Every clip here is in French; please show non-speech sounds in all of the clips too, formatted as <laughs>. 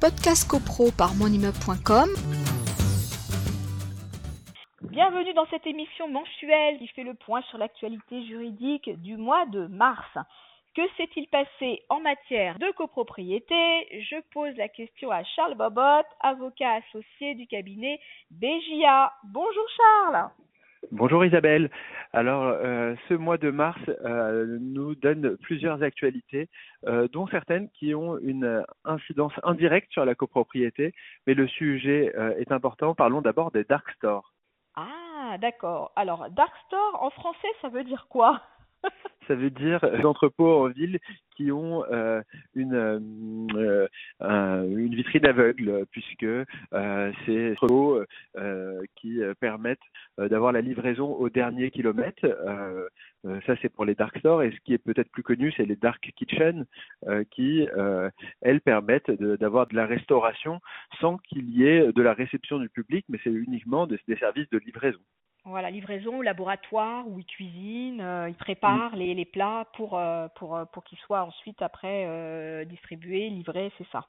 podcast copro par monimmeuble.com. Bienvenue dans cette émission mensuelle qui fait le point sur l'actualité juridique du mois de mars. Que s'est-il passé en matière de copropriété? Je pose la question à Charles Bobot, avocat associé du cabinet BJA. Bonjour Charles. Bonjour Isabelle. Alors, euh, ce mois de mars euh, nous donne plusieurs actualités, euh, dont certaines qui ont une incidence indirecte sur la copropriété, mais le sujet est important. Parlons d'abord des dark stores. Ah, d'accord. Alors, dark store en français, ça veut dire quoi? <laughs> ça veut dire des entrepôts en ville qui ont euh, une, euh, une vitrine aveugle, puisque euh, c'est entrepôts qui permettent d'avoir la livraison au dernier kilomètre. ça, c'est pour les dark stores. Et ce qui est peut-être plus connu, c'est les dark kitchen, qui, elles, permettent d'avoir de, la restauration sans qu'il y ait de la réception du public, mais c'est uniquement des services de livraison. Voilà, livraison au laboratoire où ils cuisinent, euh, ils préparent les, les, plats pour, euh, pour, euh, pour qu'ils soient ensuite après distribués, livrés, c'est ça.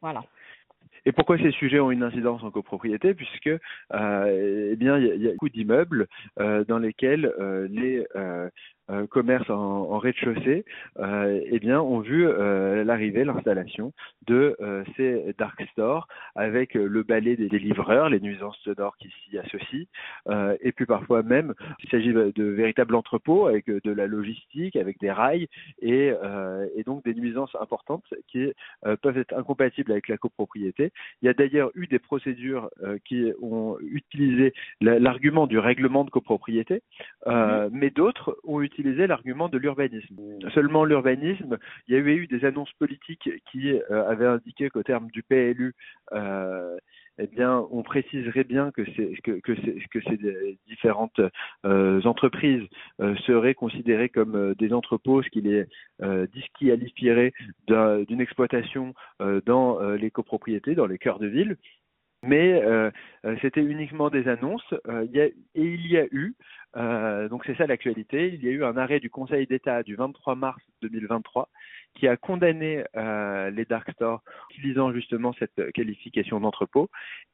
Voilà. Et pourquoi ces sujets ont une incidence en copropriété? Puisque eh bien il y a beaucoup d'immeubles dans lesquels les euh, commerce en, en rez-de-chaussée, euh, eh bien, ont vu euh, l'arrivée, l'installation de euh, ces dark stores avec le balai des, livreurs, les nuisances sonores qui s'y associent, et puis parfois même, il s'agit de véritables entrepôts avec de la logistique, avec des rails et, et donc des nuisances importantes qui peuvent être incompatibles avec la copropriété. Il y a d'ailleurs eu des procédures qui ont utilisé l'argument du règlement de copropriété, mm-hmm. mais d'autres ont utilisé utiliser l'argument de l'urbanisme. Seulement l'urbanisme, il y avait eu des annonces politiques qui euh, avaient indiqué qu'au terme du PLU, euh, eh bien, on préciserait bien que, que, ces différentes euh, entreprises seraient considérées comme des entrepôts, ce qui les disqualifierait d'une exploitation dans les copropriétés, dans les cœurs de ville mais c'était uniquement des annonces. Et il y a eu, donc c'est ça l'actualité, il y a eu un arrêt du Conseil d'État du 23 mars 2023 qui a condamné les dark stores utilisant justement cette qualification d'entrepôt.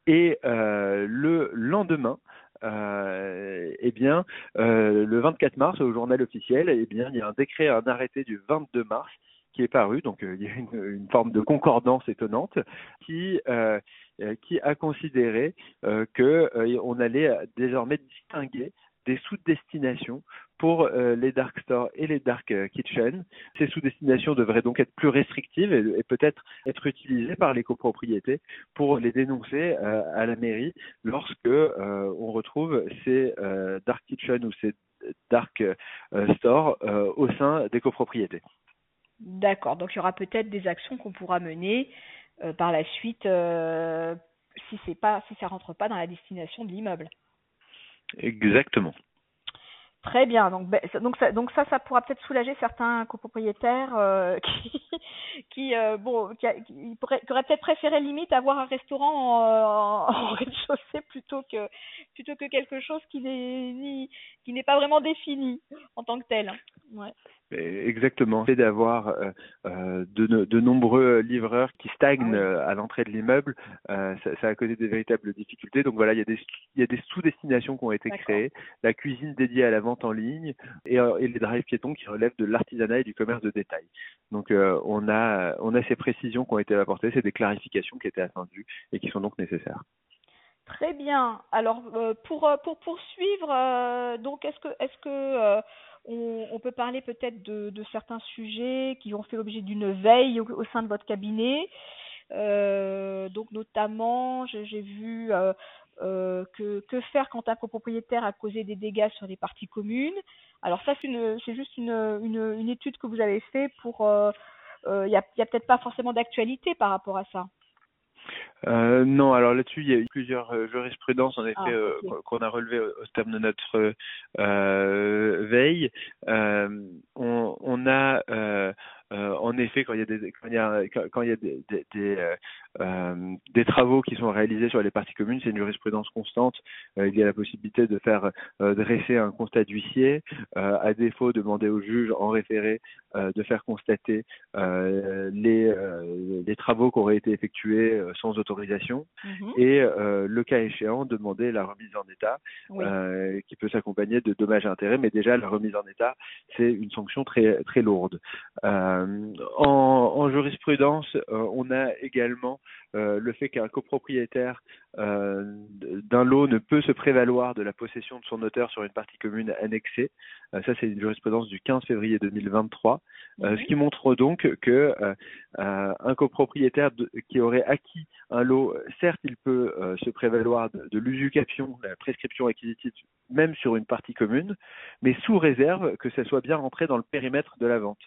Et le lendemain, euh, eh bien, le 24 mars, au journal officiel, eh bien, il y a un décret, un arrêté du 22 mars qui est paru, donc il y a une, forme de concordance étonnante, qui euh, qui a considéré euh, qu'on euh, allait désormais distinguer des sous-destinations pour les dark stores et les dark kitchen. Ces sous-destinations devraient donc être plus restrictives et, peut-être être utilisées par les copropriétés pour les dénoncer à la mairie lorsque on retrouve ces dark kitchen ou ces dark stores au sein des copropriétés. D'accord, donc il y aura peut-être des actions qu'on pourra mener euh, par la suite euh, si c'est pas si ça rentre pas dans la destination de l'immeuble. Exactement. Très bien. Donc, ben, donc, ça, donc ça, ça pourra peut-être soulager certains copropriétaires euh, <laughs> qui, qui euh, bon, qui, pourraient, qui auraient peut-être préféré limite avoir un restaurant en, <laughs> rez-de-chaussée plutôt que plutôt que quelque chose qui n'est qui n'est pas vraiment défini en tant que tel. Ouais. Exactement. C'est d'avoir euh, euh, de, de, nombreux livreurs qui stagnent ah euh, à l'entrée de l'immeuble, euh, ça, ça, a causé des véritables difficultés. Donc voilà, il y a des, il y a des sous-destinations qui ont été créées, la cuisine dédiée à la vente en ligne et, et les drives piétons qui relèvent de l'artisanat et du commerce de détail. Donc on a on a ces précisions qui ont été apportées, c'est des clarifications qui étaient attendues et qui sont donc nécessaires. Très bien. Alors pour pour poursuivre, donc est-ce que est-ce que on, peut parler peut-être de, certains sujets qui ont fait l'objet d'une veille au, sein de votre cabinet. Euh, donc notamment, j'ai vu euh, euh, que, faire quand un copropriétaire a causé des dégâts sur les parties communes. Alors ça, c'est juste une, étude que vous avez fait pour... Il n'y a, a peut-être pas forcément d'actualité par rapport à ça. Euh, non, alors là-dessus, il y a eu plusieurs euh, jurisprudences en effet ah, euh, qu'on a relevées au, terme de notre euh, veille. On, on, a en effet, quand il y a des quand il y a quand il y a des des, des, euh, des travaux qui sont réalisés sur les parties communes, c'est une jurisprudence constante. il y a la possibilité de faire dresser un constat d'huissier, à défaut demander au juge en référé de faire constater les les travaux qui auraient été effectués sans autorisation mhm. et le cas échéant demander la remise en état qui peut s'accompagner de dommages et intérêts, mais déjà la remise en état c'est une sanction très très lourde. Euh, en, en, jurisprudence, euh, on a également euh, le fait qu'un copropriétaire d'un lot ne peut se prévaloir de la possession de son auteur sur une partie commune annexée. ça, c'est une jurisprudence du 15 février 2023, ce qui montre donc que un copropriétaire qui aurait acquis un lot, certes, il peut se prévaloir de, de l'usucation, la prescription acquisitive, même sur une partie commune, mais sous réserve que ça soit bien rentré dans le périmètre de la vente.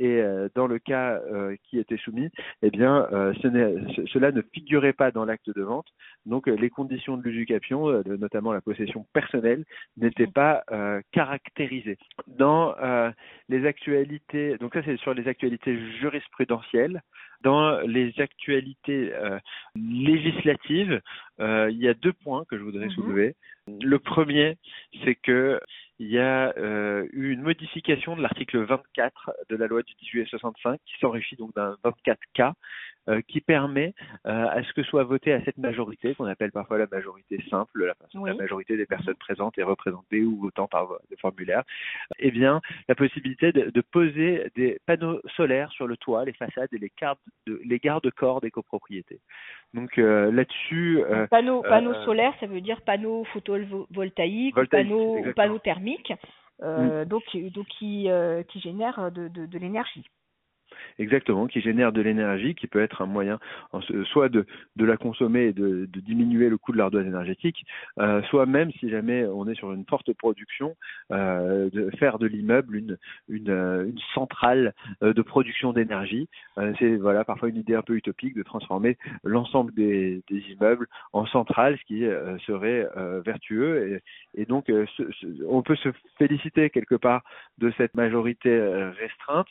Et euh, dans le cas euh, qui était soumis, eh bien, euh, ce cela ne figurait pas dans l'acte de vente. Donc, les conditions de l'usucation, notamment la possession personnelle, n'étaient pas caractérisées. Dans les actualités, donc ça c'est sur les actualités jurisprudentielles. Dans les actualités législatives, il y a deux points que je voudrais mm-hmm. soulever. Le premier, c'est que il y a eu une modification de l'article 24 de la loi du 18 juillet 65 qui s'enrichit donc d'un 24K euh, qui permet euh, à ce que soit voté à cette majorité, qu'on appelle parfois la majorité simple, la, la, majorité des personnes présentes et représentées ou votant par des formulaires, eh bien, la possibilité de, de, poser des panneaux solaires sur le toit, les façades et les, de, les garde-corps des copropriétés. Donc euh, là-dessus... panneaux, solaires, ça veut dire panneaux photovoltaïques, ou panneaux, panneaux thermiques, mm. donc, donc qui, qui génèrent de, de, de l'énergie. Exactement, qui génère de l'énergie, qui peut être un moyen soit de, la consommer et de, diminuer le coût de l'ardoise énergétique, euh, soit même si jamais on est sur une forte production, euh, de faire de l'immeuble une, une, centrale euh, de production d'énergie. Euh, c'est voilà parfois une idée un peu utopique de transformer l'ensemble des, immeubles en centrale, ce qui euh, serait vertueux. Et, donc on peut se féliciter quelque part de cette majorité restreinte.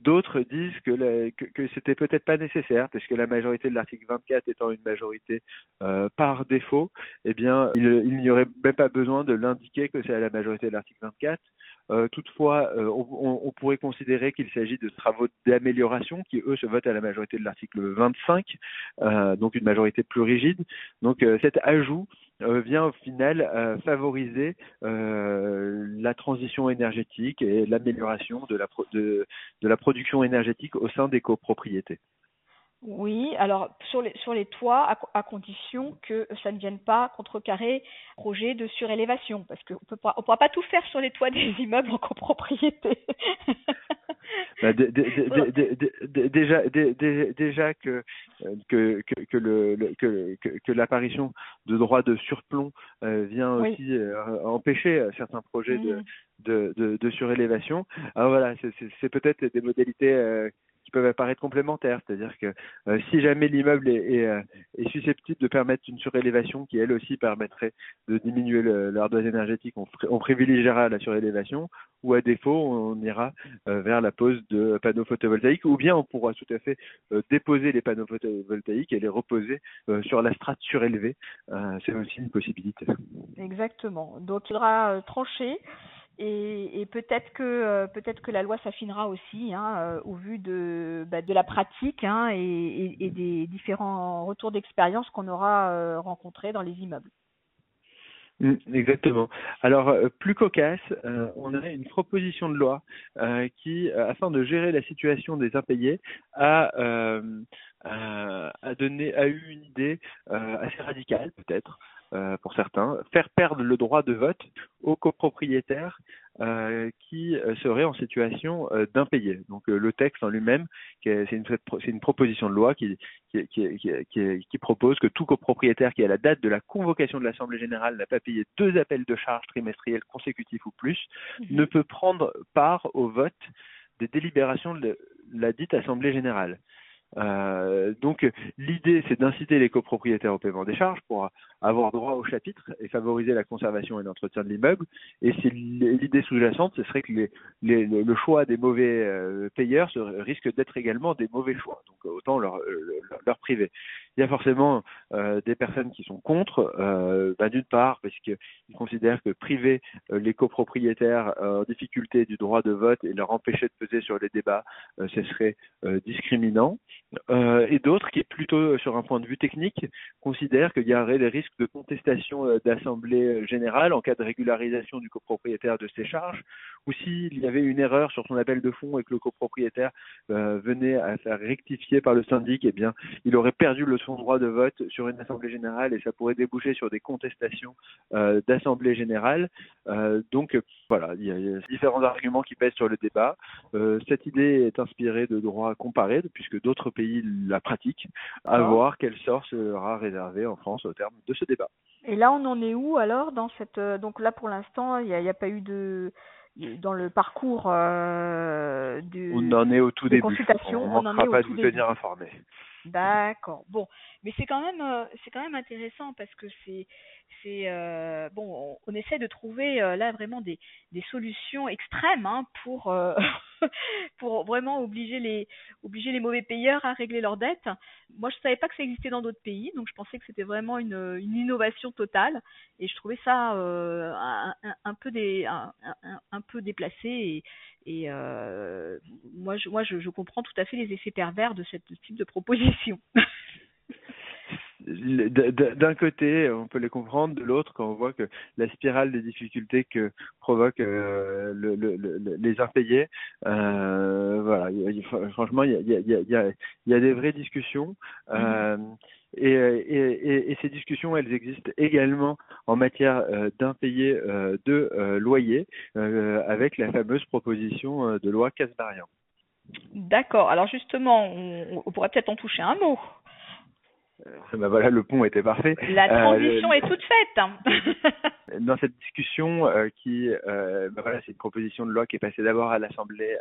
D'autres disent que, c'était peut-être pas nécessaire, parce que la majorité de l'article 24 étant une majorité euh, par défaut, eh bien, il, n'y aurait même pas besoin de l'indiquer que c'est à la majorité de l'article 24. Euh, toutefois, euh, on, pourrait considérer qu'il s'agit de travaux d'amélioration qui, eux, se votent à la majorité de l'article 25, euh, donc une majorité plus rigide. Donc cet ajout vient au final favoriser la transition énergétique et l'amélioration de la, la production énergétique au sein des copropriétés. Oui, alors sur les, sur les toits, à, à, condition que ça ne vienne pas contrecarrer projet de surélévation, parce qu'on ne pourra pas tout faire sur les toits des <laughs> immeubles en copropriété. bah, déjà, déjà que, que, que, le, que, que, l'apparition de droits de surplomb euh, vient aussi euh, empêcher certains projets de, mmh. de, de, de, surélévation. Alors voilà, c'est peut-être des modalités euh, peuvent apparaître complémentaires. C'est-à-dire que euh, si jamais l'immeuble euh, est, susceptible de permettre une surélévation qui elle aussi permettrait de diminuer l'ardoise énergétique, on, on, privilégiera la surélévation ou à défaut on ira euh, vers la pose de panneaux photovoltaïques ou bien on pourra tout à fait déposer les panneaux photovoltaïques et les reposer sur la strate surélevée. C'est aussi une possibilité. Exactement. Donc il faudra trancher et, et peut-être que euh, peut-être que la loi s'affinera aussi hein, euh, au vu de bah, de la pratique hein, et, des différents retours d'expérience qu'on aura euh, rencontrés dans les immeubles. Mm, exactement. Alors, plus cocasse, on a une proposition de loi qui, afin de gérer la situation des impayés, a, a, donné, a eu une idée assez radicale peut-être, euh, pour certains, faire perdre le droit de vote aux copropriétaires euh, qui euh, seraient en situation euh, d'impayé. Donc le texte en lui-même, c'est une, une, proposition de loi qui, qui, qui, qui, qui propose que tout copropriétaire qui, à la date de la convocation de l'Assemblée générale, n'a pas payé deux appels de charges trimestriels consécutifs ou plus, mmh. ne peut prendre part au vote des délibérations de la dite Assemblée générale. Euh, donc l'idée, c'est d'inciter les copropriétaires au paiement des charges pour avoir droit au chapitre et favoriser la conservation et l'entretien de l'immeuble. Et l'idée sous-jacente, ce serait que les, le choix des mauvais euh, payeurs risque d'être également des mauvais choix. Donc autant leur, leur, leur priver. Il y a forcément euh, des personnes qui sont contre, euh, bah, d'une part parce qu'ils considèrent que priver euh, les copropriétaires en difficulté du droit de vote et leur empêcher de peser sur les débats, ce serait discriminant. Et d'autres qui, plutôt sur un point de vue technique, considèrent qu'il y aurait des risques de contestation d'assemblée générale en cas de régularisation du copropriétaire de ses charges, ou s'il y avait une erreur sur son appel de fonds et que le copropriétaire venait à faire rectifier par le syndic, eh bien, il aurait perdu le son droit de vote sur une assemblée générale et ça pourrait déboucher sur des contestations euh, d'assemblée générale. Euh, donc voilà, il y, a, différents arguments qui pèsent sur le débat. Euh, cette idée est inspirée de droit comparé puisque d'autres pays la pratiquent. À voir quel sort sera réservé en France au terme de ce débat. Et là, on en est où alors dans cette donc là pour l'instant, il n'y a, pas eu de dans le parcours euh, du, on en est au tout début. Consultation, on, on en est pas de vous tenir informé. D'accord. Bon, mais c'est quand même euh, c'est quand même intéressant parce que c'est c'est euh, bon on, essaie de trouver euh, là vraiment des des solutions extrêmes hein, pour euh, <laughs> pour vraiment obliger les obliger les mauvais payeurs à régler leurs dettes. Moi je savais pas que ça existait dans d'autres pays donc je pensais que c'était vraiment une une innovation totale et je trouvais ça un, un, peu des un, peu déplacé et et moi je moi je, je comprends tout à fait les effets pervers de ce type de proposition. <laughs> d'un côté, on peut les comprendre, de l'autre, quand on voit que la spirale des difficultés que provoquent euh, le, le, le, les impayés, euh, voilà, franchement, il y a, y, a, y, a, y a, des vraies discussions. Euh, et, et, et, ces discussions, elles existent également en matière euh, d'impayés euh, de euh, loyer, avec la fameuse proposition de loi Casbarian. D'accord. Alors justement, on, on pourrait peut-être en toucher un mot. Euh, <laughs> ben voilà, le pont était parfait. La transition euh, est toute faite. <laughs> dans cette discussion, euh, qui, ben voilà, c'est une proposition de loi qui est passée d'abord à l'Assemblée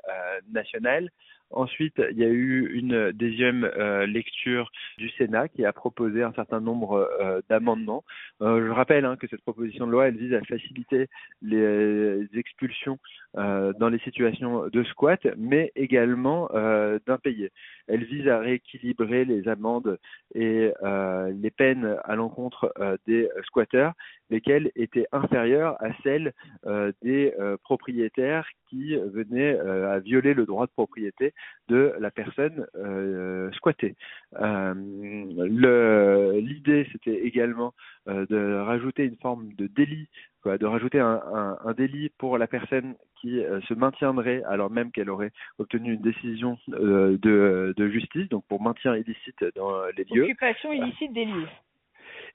nationale. Ensuite, il y a eu une deuxième lecture du Sénat qui a proposé un certain nombre d'amendements. je rappelle hein, que cette proposition de loi, elle vise à faciliter les expulsions dans les situations de squat, mais également d'impayés. Elle vise à rééquilibrer les amendes et euh, les peines à l'encontre euh, des squatteurs, lesquelles étaient inférieures à celles euh, des propriétaires qui venaient à violer le droit de propriété de la personne squattée. L'idée, c'était également de rajouter une forme de délit de rajouter un, délit pour la personne qui euh, se maintiendrait alors même qu'elle aurait obtenu une décision euh, de, de, justice, donc pour maintien illicite dans les lieux. Occupation illicite des lieux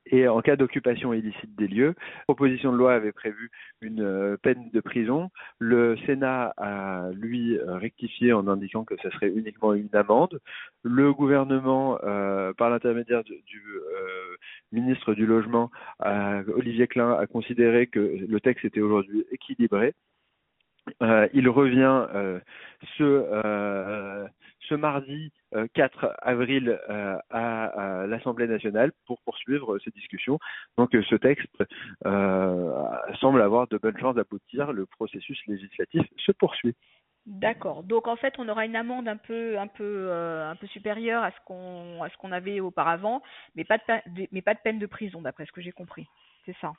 et en cas d'occupation illicite des lieux. La proposition de loi avait prévu une euh, peine de prison. Le Sénat a, lui, euh, rectifié en indiquant que ce serait uniquement une amende. Le gouvernement, euh, par l'intermédiaire du, euh, ministre du Logement, Olivier Klein, a considéré que le texte était aujourd'hui équilibré. Il revient ce ce mardi 4 euh, avril euh, à, l'Assemblée nationale pour poursuivre ces discussions. Donc euh, ce texte semble avoir de bonnes chances d'aboutir. Le processus législatif se poursuit. D'accord. Donc en fait, on aura une amende un peu un peu un peu supérieure à ce qu'on à ce qu'on avait auparavant, mais pas de mais pas de peine de prison d'après ce que j'ai compris. C'est ça.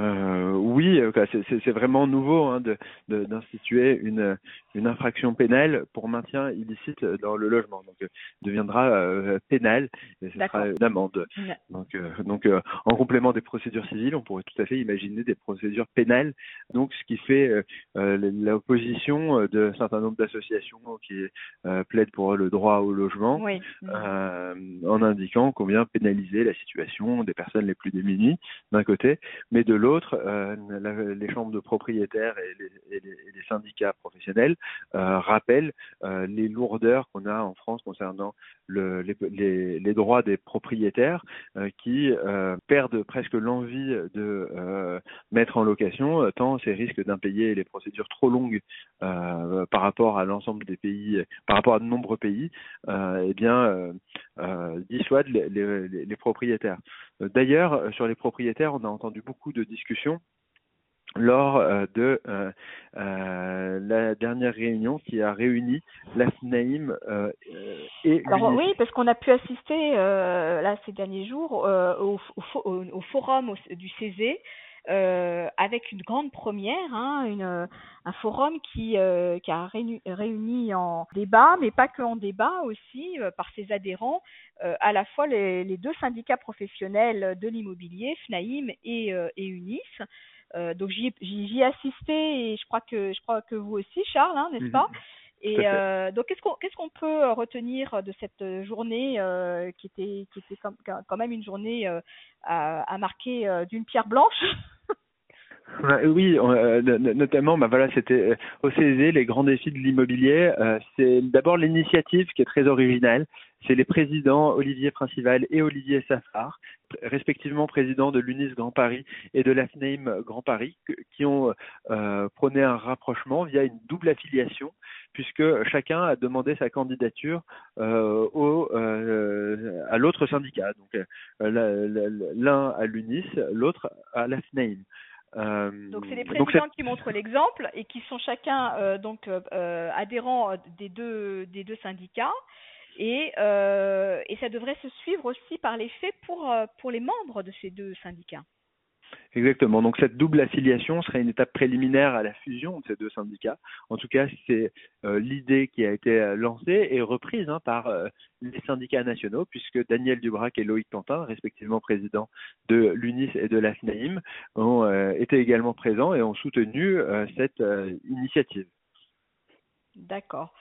Euh, oui, euh, c'est vraiment nouveau hein, d'instituer de, une, une infraction pénale pour maintien illicite dans le logement. Donc, euh, deviendra euh, pénal et ce sera une amende. Donc, donc en complément des procédures civiles, on pourrait tout à fait imaginer des procédures pénales. Donc, ce qui fait l'opposition d'un certain nombre d'associations qui plaident pour le droit au logement, oui. en indiquant qu'on vient pénaliser la situation des personnes les plus démunies d'un côté, mais de l'autre, les chambres de propriétaires et les, syndicats professionnels rappellent les lourdeurs qu'on a en France concernant le, les, les, droits des propriétaires qui perdent presque l'envie de mettre en location, tant ces risques d'impayés et les procédures trop longues par rapport à l'ensemble des pays, par rapport à de nombreux pays, eh bien, dissuadent les, les, les propriétaires. D'ailleurs, sur les propriétaires, on a entendu beaucoup de discussions lors euh, de euh, euh, la dernière réunion qui a réuni la FNAIM et Alors oui, parce qu'on a pu assister là ces derniers jours au, au, forum du CESE euh, avec une grande première, hein, une, un forum qui, euh, qui a réuni, réuni, en débat, mais pas que en débat aussi, euh, par ses adhérents, à la fois les, les, deux syndicats professionnels de l'immobilier, FNAIM et, et UNIS. donc j'y ai assisté et je crois que je crois que vous aussi, Charles, hein, n'est-ce mhm. pas? Et euh, donc, qu'est-ce qu'on qu'est-ce qu'on peut retenir de cette journée euh, qui était qui était quand même une journée euh, à, à, marquer d'une pierre blanche? Oui, notamment, bah voilà, c'était au CESE, les grands défis de l'immobilier. c'est d'abord l'initiative qui est très originale. C'est les présidents Olivier Principal et Olivier Safar, respectivement présidents de l'UNIS Grand Paris et de l'AFNAIM Grand Paris, qui ont prôné un rapprochement via une double affiliation puisque chacun a demandé sa candidature euh, au, euh, à l'autre syndicat. Donc euh, l'un à l'UNIS, l'autre à la FNAIM. Donc c'est les présidents qui montrent l'exemple et qui sont chacun donc adhérents des deux des deux syndicats et, et ça devrait se suivre aussi par les faits pour pour les membres de ces deux syndicats. Exactement. Donc cette double affiliation serait une étape préliminaire à la fusion de ces deux syndicats. En tout cas, c'est euh, l'idée qui a été euh, lancée et reprise hein, par euh, les syndicats nationaux, puisque Daniel Dubrac et Loïc Tantin, respectivement présidents de l'UNIS et de l'AFNAIM, ont été également présents et ont soutenu cette initiative. D'accord.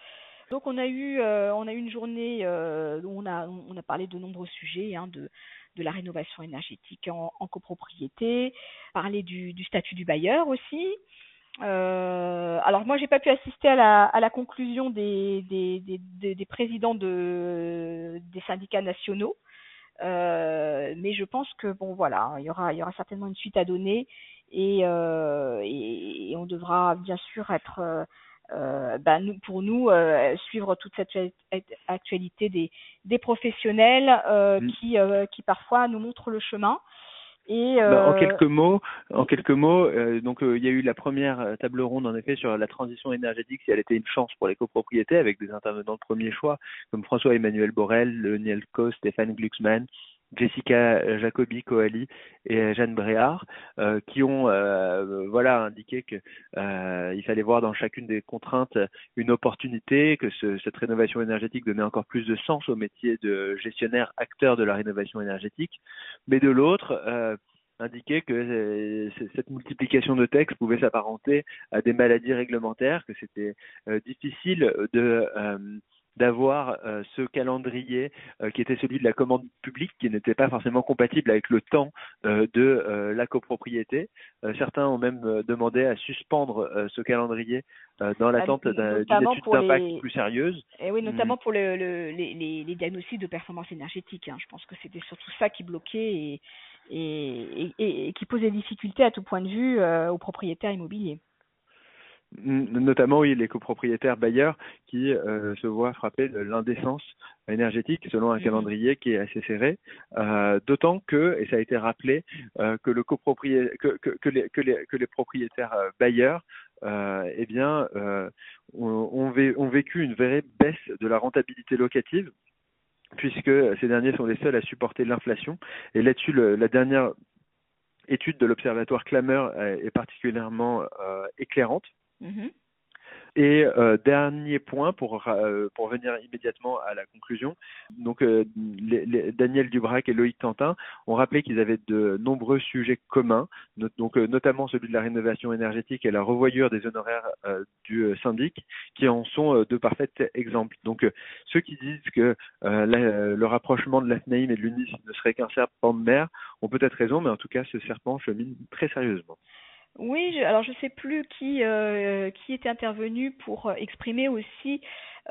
Donc on a eu on a eu une journée où on a on a parlé de nombreux sujets hein, de de la rénovation énergétique en, copropriété, parler du, statut du bailleur aussi. Euh, alors moi j'ai pas pu assister à la, à la conclusion des, des, des, présidents de, des syndicats nationaux, euh, mais je pense que bon voilà, il y aura, il y aura certainement une suite à donner et, euh, et, et on devra bien sûr être euh, ben nous, pour nous, euh, suivre toute cette actualité des, des professionnels euh, mm. qui, qui parfois nous montrent le chemin. Et bah, en quelques mots, en quelques mots, donc il y a eu la première table ronde en effet sur la transition énergétique si elle était une chance pour les copropriétés avec des intervenants de premier choix comme François Emmanuel Borel, Lionel Co, Stéphane Glucksmann, Jessica Jacobi Coali et Jeanne Bréard, euh, qui ont euh, voilà indiqué que euh, il fallait voir dans chacune des contraintes une opportunité, que ce, cette rénovation énergétique donnait encore plus de sens au métier de gestionnaire acteur de la rénovation énergétique, mais de l'autre indiquer que cette multiplication de textes pouvait s'apparenter à des maladies réglementaires, que c'était difficile de d'avoir euh, ce calendrier euh, qui était celui de la commande publique, qui n'était pas forcément compatible avec le temps euh, de la copropriété. certains ont même demandé à suspendre ce calendrier dans l'attente d'une étude d'impact plus sérieuse. Et oui, notamment mm. pour le, le, les, les, diagnostics de performance énergétique. Hein. Je pense que c'était surtout ça qui bloquait et, et, et, et, qui posait des difficultés à tout point de vue aux propriétaires immobiliers notamment oui, les copropriétaires bailleurs qui euh, se voient frapper de l'indécence énergétique selon un mhm. calendrier qui est assez serré, euh, d'autant que, et ça a été rappelé, euh, que, le copropriétaire, que, que, que, les, que, les, que les propriétaires bailleurs eh bien, ont, ont, vécu une vraie baisse de la rentabilité locative puisque ces derniers sont les seuls à supporter l'inflation. Et là-dessus, la dernière étude de l'Observatoire Clameur est particulièrement éclairante. Mhm. Et euh, dernier point pour euh, pour venir immédiatement à la conclusion. Donc euh, les, Daniel Dubrac et Loïc Tantin ont rappelé qu'ils avaient de nombreux sujets communs, donc notamment celui de la rénovation énergétique et la revoyure des honoraires du syndic, qui en sont de parfaits exemples. Donc ceux qui disent que le rapprochement de l'AFNAIM et de l'UNIS ne serait qu'un serpent de mer ont peut-être raison, mais en tout cas ce serpent chemine très sérieusement. Oui, alors je ne sais plus qui euh, qui était intervenu pour euh, exprimer aussi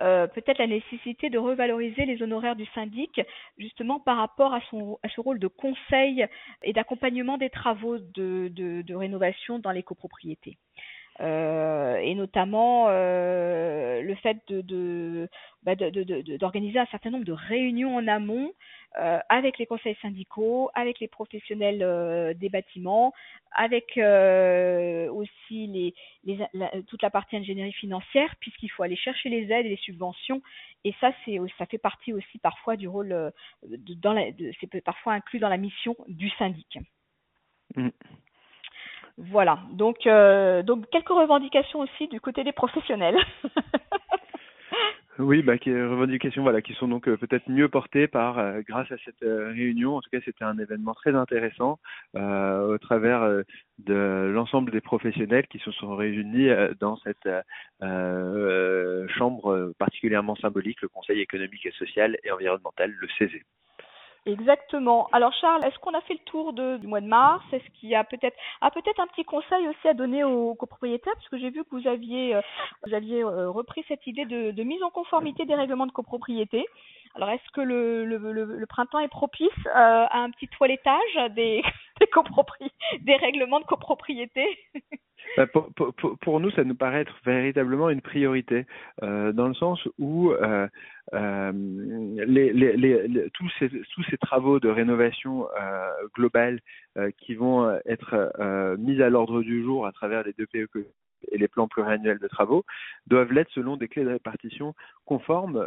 euh, peut-être la nécessité de revaloriser les honoraires du syndic justement par rapport à son à ce rôle de conseil et d'accompagnement des travaux de, de, de rénovation dans les copropriétés. Euh, et notamment euh, le fait de, bah, d'organiser un certain nombre de réunions en amont euh, avec les conseils syndicaux, avec les professionnels des bâtiments, avec aussi les, les toute la partie ingénierie financière, puisqu'il faut aller chercher les aides et les subventions. Et ça, ça fait partie aussi parfois du rôle, de, c'est parfois inclus dans la mission du syndic. Mmh. Voilà, donc, euh, donc quelques revendications aussi du côté des professionnels. oui, bah, qui, revendications voilà, qui sont donc euh, peut-être mieux portées par, euh, grâce à cette réunion. En tout cas, c'était un événement très intéressant au travers de l'ensemble des professionnels qui se sont réunis dans cette chambre particulièrement symbolique, le Conseil économique et social et environnemental, le CESE. Exactement. Alors Charles, est-ce qu'on a fait le tour de, du mois de mars? Est-ce qu'il y a peut-être ah peut-être un petit conseil aussi à donner aux copropriétaires? Parce que j'ai vu que vous aviez euh, vous aviez euh, repris cette idée de, de, mise en conformité des règlements de copropriété. Alors est-ce que le, le, le, printemps est propice euh, à un petit toilettage des <laughs> des, des règlements de copropriété? <laughs> Bah, pour, pour, pour, nous, ça nous paraît être véritablement une priorité, euh, dans le sens où euh, euh, les, les, les, tous, ces, tous ces travaux de rénovation euh, globale euh, qui vont être mis à l'ordre du jour à travers les deux PE et les plans pluriannuels de travaux doivent l'être selon des clés de répartition conformes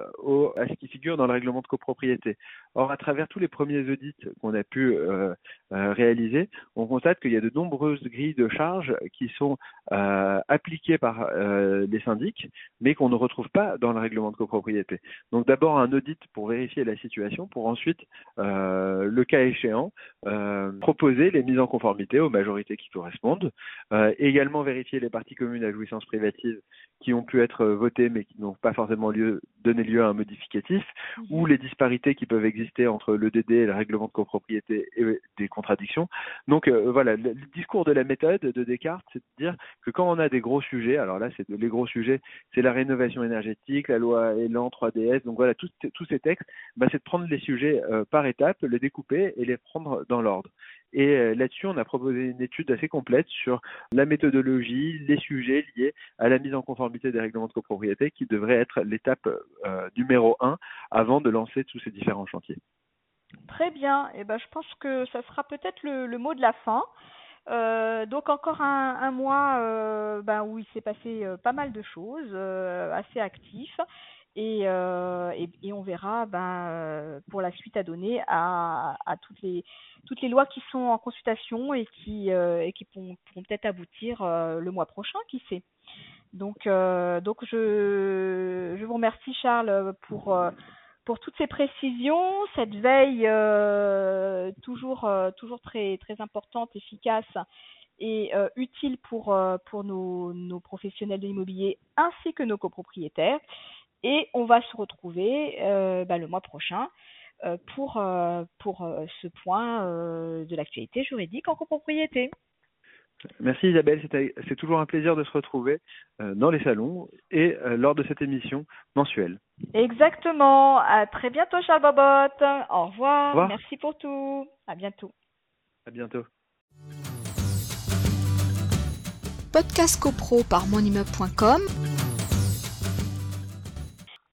à ce qui figure dans le règlement de copropriété. Or, à travers tous les premiers audits qu'on a pu euh, euh, réaliser, on constate qu'il y a de nombreuses grilles de charges qui sont euh, appliquées par les syndics, mais qu'on ne retrouve pas dans le règlement de copropriété. Donc d'abord un audit pour vérifier la situation, pour ensuite, le cas échéant, proposer les mises en conformité aux majorités qui correspondent, également vérifier les parties à jouissance privative qui ont pu être votées mais qui n'ont pas forcément lieu, donné lieu à un modificatif, mhm. ou les disparités qui peuvent exister entre le DD et le règlement de copropriété et des contradictions. Donc euh, voilà, le, discours de la méthode de Descartes, c'est de dire que quand on a des gros sujets, alors là, c'est les gros sujets, c'est la rénovation énergétique, la loi Elan 3DS, donc voilà, tous ces textes, bah, c'est de prendre les sujets euh, par étapes, les découper et les prendre dans l'ordre. Et euh, là-dessus, on a proposé une étude assez complète sur la méthodologie, les sujets liés à la mise en conformité des règlements de copropriété qui devrait être l'étape euh, numéro un avant de lancer tous ces différents chantiers. Très bien. Et eh ben, je pense que ça sera peut-être le, mot de la fin. Euh, donc encore un, mois ben, où il s'est passé pas mal de choses, assez actifs. Et, euh, et, on verra ben, euh, pour la suite à donner à, toutes, les, lois qui sont en consultation et qui, euh, pourront, peut-être aboutir le mois prochain, qui sait. Donc, je, vous remercie Charles pour, toutes ces précisions, cette veille toujours, très, importante, efficace et utile pour, nos professionnels de l'immobilier ainsi que nos copropriétaires. Et on va se retrouver euh, bah, le mois prochain euh, pour, euh, pour ce point de l'actualité juridique en copropriété. Merci Isabelle, c'est toujours un plaisir de se retrouver dans les salons et lors de cette émission mensuelle. Exactement. À très bientôt Charles Bobot. Au revoir. Au revoir. Merci pour tout. À bientôt. À bientôt. Podcast CoPro par monimmeuble.com